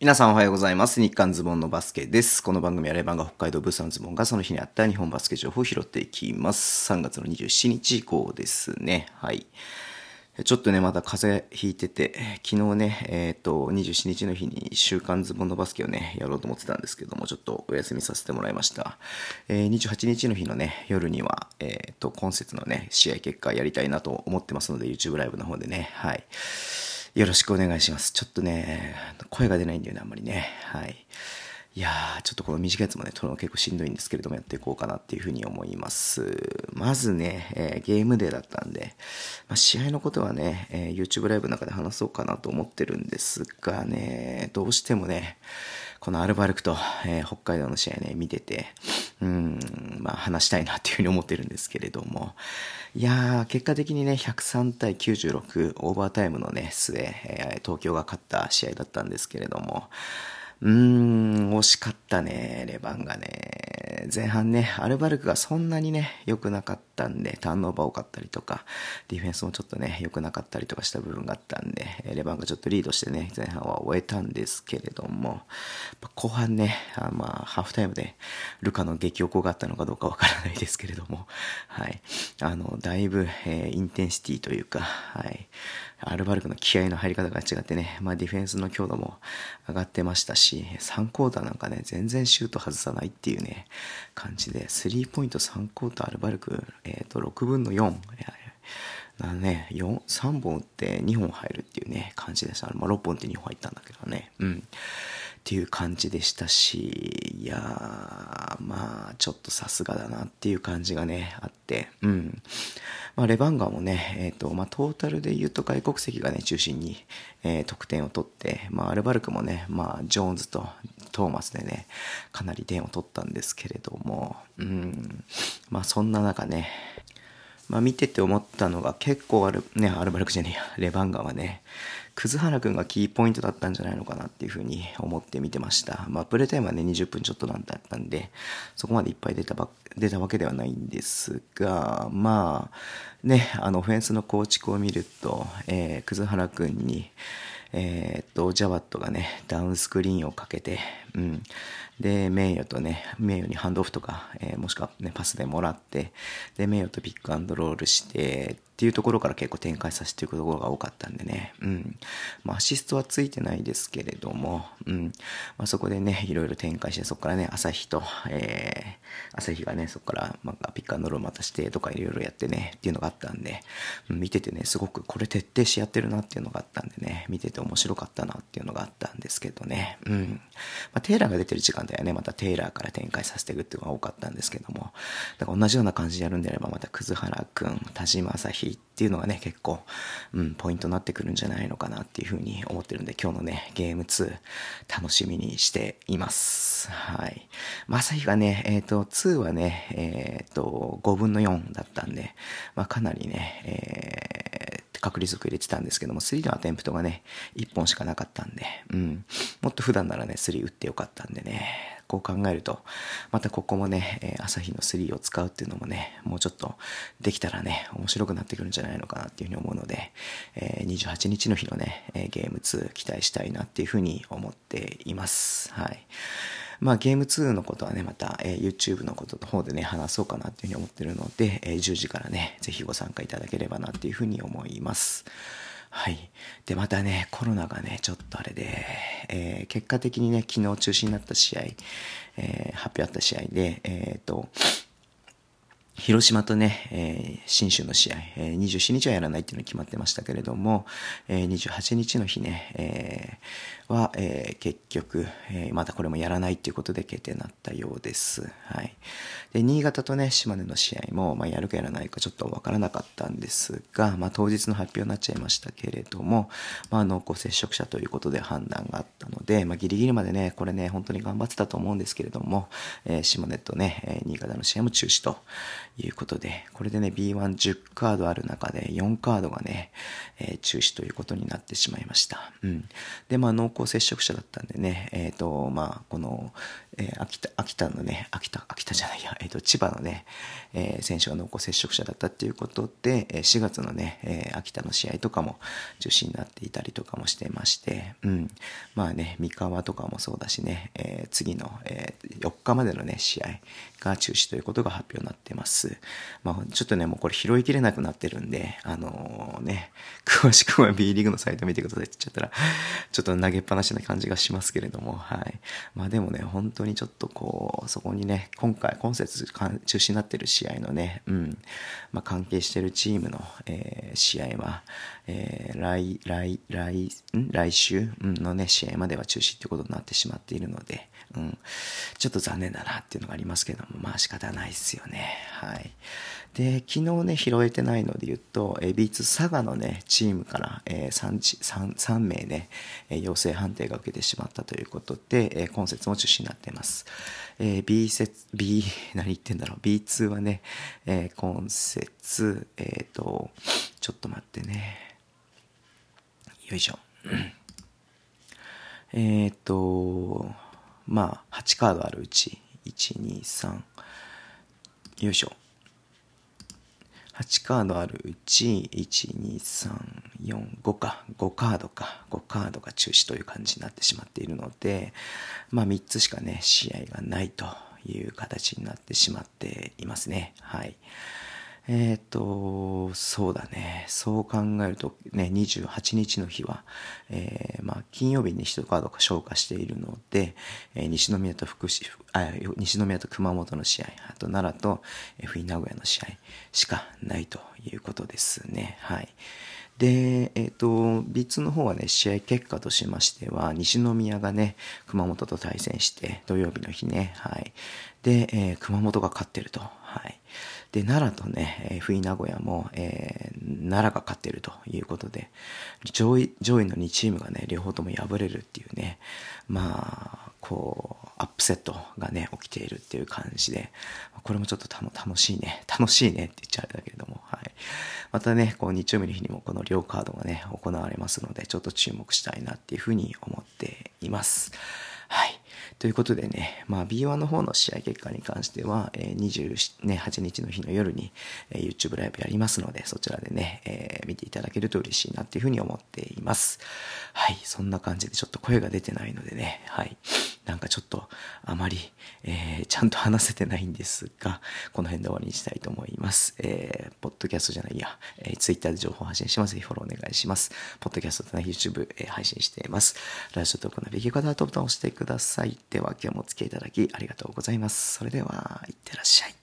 皆さんおはようございます。日刊ズボンのバスケです。この番組はレバンが北海道ブースのズボンがその日にあった日本バスケ情報を拾っていきます。3月の27日以降ですね。はい。ちょっとね、まだ風邪ひいてて、昨日ね、えっ、と、27日の日に週刊ズボンのバスケをね、やろうと思ってたんですけども、ちょっとお休みさせてもらいました。えー28日の日のね、夜には、えっ、と、今節のね、試合結果やりたいなと思ってますので、YouTube ライブの方でね、はい。よろしくお願いします。ちょっとね、声が出ないんだよね、あんまりね。はい。いやー、ちょっとこの短いやつもね、撮るの結構しんどいんですけれども、やっていこうかなっていうふうに思います。まずね、えーゲームデーだったんで、まあ、試合のことはね、えー YouTube ライブの中で話そうかなと思ってるんですがね、どうしてもね、このアルバルクと、えー北海道の試合ね、見てて、うん、まあ話したいなっていうふうに思ってるんですけれども、いやー、結果的にね、103対96、オーバータイムのね、末、えー東京が勝った試合だったんですけれども、うーん、惜しかったね、レバンがね。前半ね、アルバルクがそんなにね、良くなかったんで、ターンオーバー多かったりとか、ディフェンスもちょっとね、良くなかったりとかした部分があったんで、レバンがちょっとリードしてね、前半は終えたんですけれども、後半ね、あまあ、ハーフタイムで、ルカの激おこがあったのかどうかわからないですけれども、はい。あの、だいぶ、えーインテンシティというか、はい。アルバルクの気合の入り方が違ってね、まあディフェンスの強度も上がってましたし、3クォーターなんかね、全然シュート外さないっていうね、感じで、スリーポイント3クォーターアルバルク、えっ、と、6分の4、なね、4、3本打って2本入るっていうね、感じでした。まあ6本って2本入ったんだけどね。うん。っていう感じでしたし、いやー、まあ、ちょっとさすがだなっていう感じがね、あって、うん。まあ、レバンガーもね、えっ、と、まあ、トータルで言うと外国籍がね、中心に、えー得点を取って、まあ、アルバルクもね、まあ、ジョーンズとトーマスでね、かなり点を取ったんですけれども、うん。まあ、そんな中ね、まあ見てて思ったのが結構ある、ね、アルバルクじゃねえや、レバンガはね、葛原くんがキーポイントだったんじゃないのかなっていうふうに思って見てました。まあプレイタイムはね、20分ちょっとなんだったんで、そこまでいっぱい出たば、出たわけではないんですが、まあ、ね、あの、オフェンスの構築を見ると、えー、葛原くんに、えーっと、ジャワットがね、ダウンスクリーンをかけて、うん。で、名誉とね、名誉にハンドオフとか、えーもしくはね、パスでもらって、で、名誉とピックアンドロールして、っていうところから結構展開させていくところが多かったんでね、うん。まあ、アシストはついてないですけれども、うん。まあ、そこでね、いろいろ展開して、そこからね、朝日と、えー、朝日がね、そこから、まあ、ピックアンドロールまたしてとかいろいろやってね、っていうのがあったんで、うん見ててね、すごくこれ徹底しやってるなっていうのがあったんでね、見てて面白かったなっていうのがあったんですけどね、うん。まあ、テイラーが出てる時間帯はね、またテイラーから展開させていくっていうのが多かったんですけども、だから同じような感じでやるんであれば、また葛原くん、田島朝日っていうのがね、結構、うん、ポイントになってくるんじゃないのかなっていうふうに思ってるんで、今日のね、ゲーム2、楽しみにしています。はい。まさひがね、えっ、と、2はね、えっ、と、5分の4だったんで、まあ、かなりね、えー確率を入れてたんですけども、3のアテンプトがね、1本しかなかったんで、うん。もっと普段ならね、3打ってよかったんでね、こう考えると、またここもね、え朝日の3を使うっていうのもね、もうちょっとできたらね、面白くなってくるんじゃないのかなっていうふうに思うので、えー28日の日のね、えゲーム2期待したいなっていうふうに思っています。はい。まあゲーム2のことはね、また、えー YouTube のことの方でね、話そうかなっていうふうに思ってるので、えー10時からね、ぜひご参加いただければなっていうふうに思います。はい。で、またね、コロナがね、ちょっとあれで、えー結果的にね、昨日中止になった試合、えー発表あった試合で、えっ、と、広島とね、えー新州の試合、えー27日はやらないっていうのが決まってましたけれども、えー28日の日ね、えーは、えー結局、えーまたこれもやらないっていうことで決定になったようです。はい。で、新潟とね、島根の試合も、まあ、やるかやらないかちょっとわからなかったんですが、まあ、当日の発表になっちゃいましたけれども、まあ、濃厚接触者ということで判断があったので、まあ、ギリギリまでね、これね、本当に頑張ってたと思うんですけれども、えー島根とね、えー新潟の試合も中止ということで、これでね、B110 カードある中で4カードがね、えー、中止ということになってしまいました。うん。で、まあ、濃厚接触者だったんでね、えっ、ー、と、まあ、この、えー、秋田、秋田のね、秋田、秋田じゃないや、えっ、と、千葉のね、え選手が濃厚接触者だったっていうことでえ、4月のね、え秋田の試合とかも中止になっていたりとかもしてまして、うん。まあね、三河とかもそうだしね、え次の、え4日までのね、試合が中止ということが発表になってます。まあ、ちょっとね、もうこれ拾いきれなくなってるんで、あのー、ね、詳しくは B リーグのサイト見てくださいって言っちゃったら、ちょっと投げっぱなしな感じがしますけれども、はい。まあでもね、本当にちょっとこう、そこにね、今回、今節中止になってる試合のね、うん、まあ関係してるチームの、えー、試合は、えー、来、来、来、ん？来週？のね、試合までは中止ってことになってしまっているので、うん、ちょっと残念だなっていうのがありますけども、まあ仕方ないですよね。はい。で、昨日ね、拾えてないので言うと、え B2 佐賀のね、チームから、えー、3, 3, 3名ね、え陽性判定が受けてしまったということで、え今節も中止になっています。えー、B 節、B、何言ってんだろう、B2 はね、えー、今節、えっ、ー、と、ちょっと待ってね。よいしょ。えっと、まあ、8カードあるうち、1、2、3、よいしょ。8カードあるうち、1、2、3、4、5か、5カードか、5カードが中止という感じになってしまっているので、まあ3つしかね、試合がないという形になってしまっていますね。はい。えっ、ー、と、そうだね。そう考えると、ね、28日の日は、えー、まあ、金曜日に1カードが消化しているので、えー、西宮と福祉、あ、西宮と熊本の試合、あと奈良と、え、冬名古屋の試合しかないということですね。はい。で、えっ、ー、と、B2 の方はね、試合結果としましては、西宮がね、熊本と対戦して、土曜日の日ね、はい。で、えー、熊本が勝ってると。はい。で、奈良とね、えー、冬名古屋も、えー、奈良が勝ってるということで、上位、上位の2チームがね、両方とも敗れるっていうね、まあ、こう、アップセットがね、起きているっていう感じで、これもちょっと楽しいね、楽しいねって言っちゃうだけれども、はい。またね、こう日曜日の日にもこの両カードがね、行われますので、ちょっと注目したいなっていうふうに思っています。はい。ということでね、まあ B1 の方の試合結果に関しては、えー、28日の日の夜に、えー、YouTube ライブやりますので、そちらでね、えー、見ていただけると嬉しいなっていうふうに思っています。はい、そんな感じでちょっと声が出てないのでね、はい。なんかちょっとあまり、えー、ちゃんと話せてないんですが、この辺で終わりにしたいと思います。えー、ポッドキャストじゃないや、えー、Twitter で情報発信します。ぜひフォローお願いします。ポッドキャストとね、YouTube、えー、配信しています。ラジオトークのビギ方はボタンを押してください。では今日もお付き合いいただきありがとうございます。それでは、いってらっしゃい。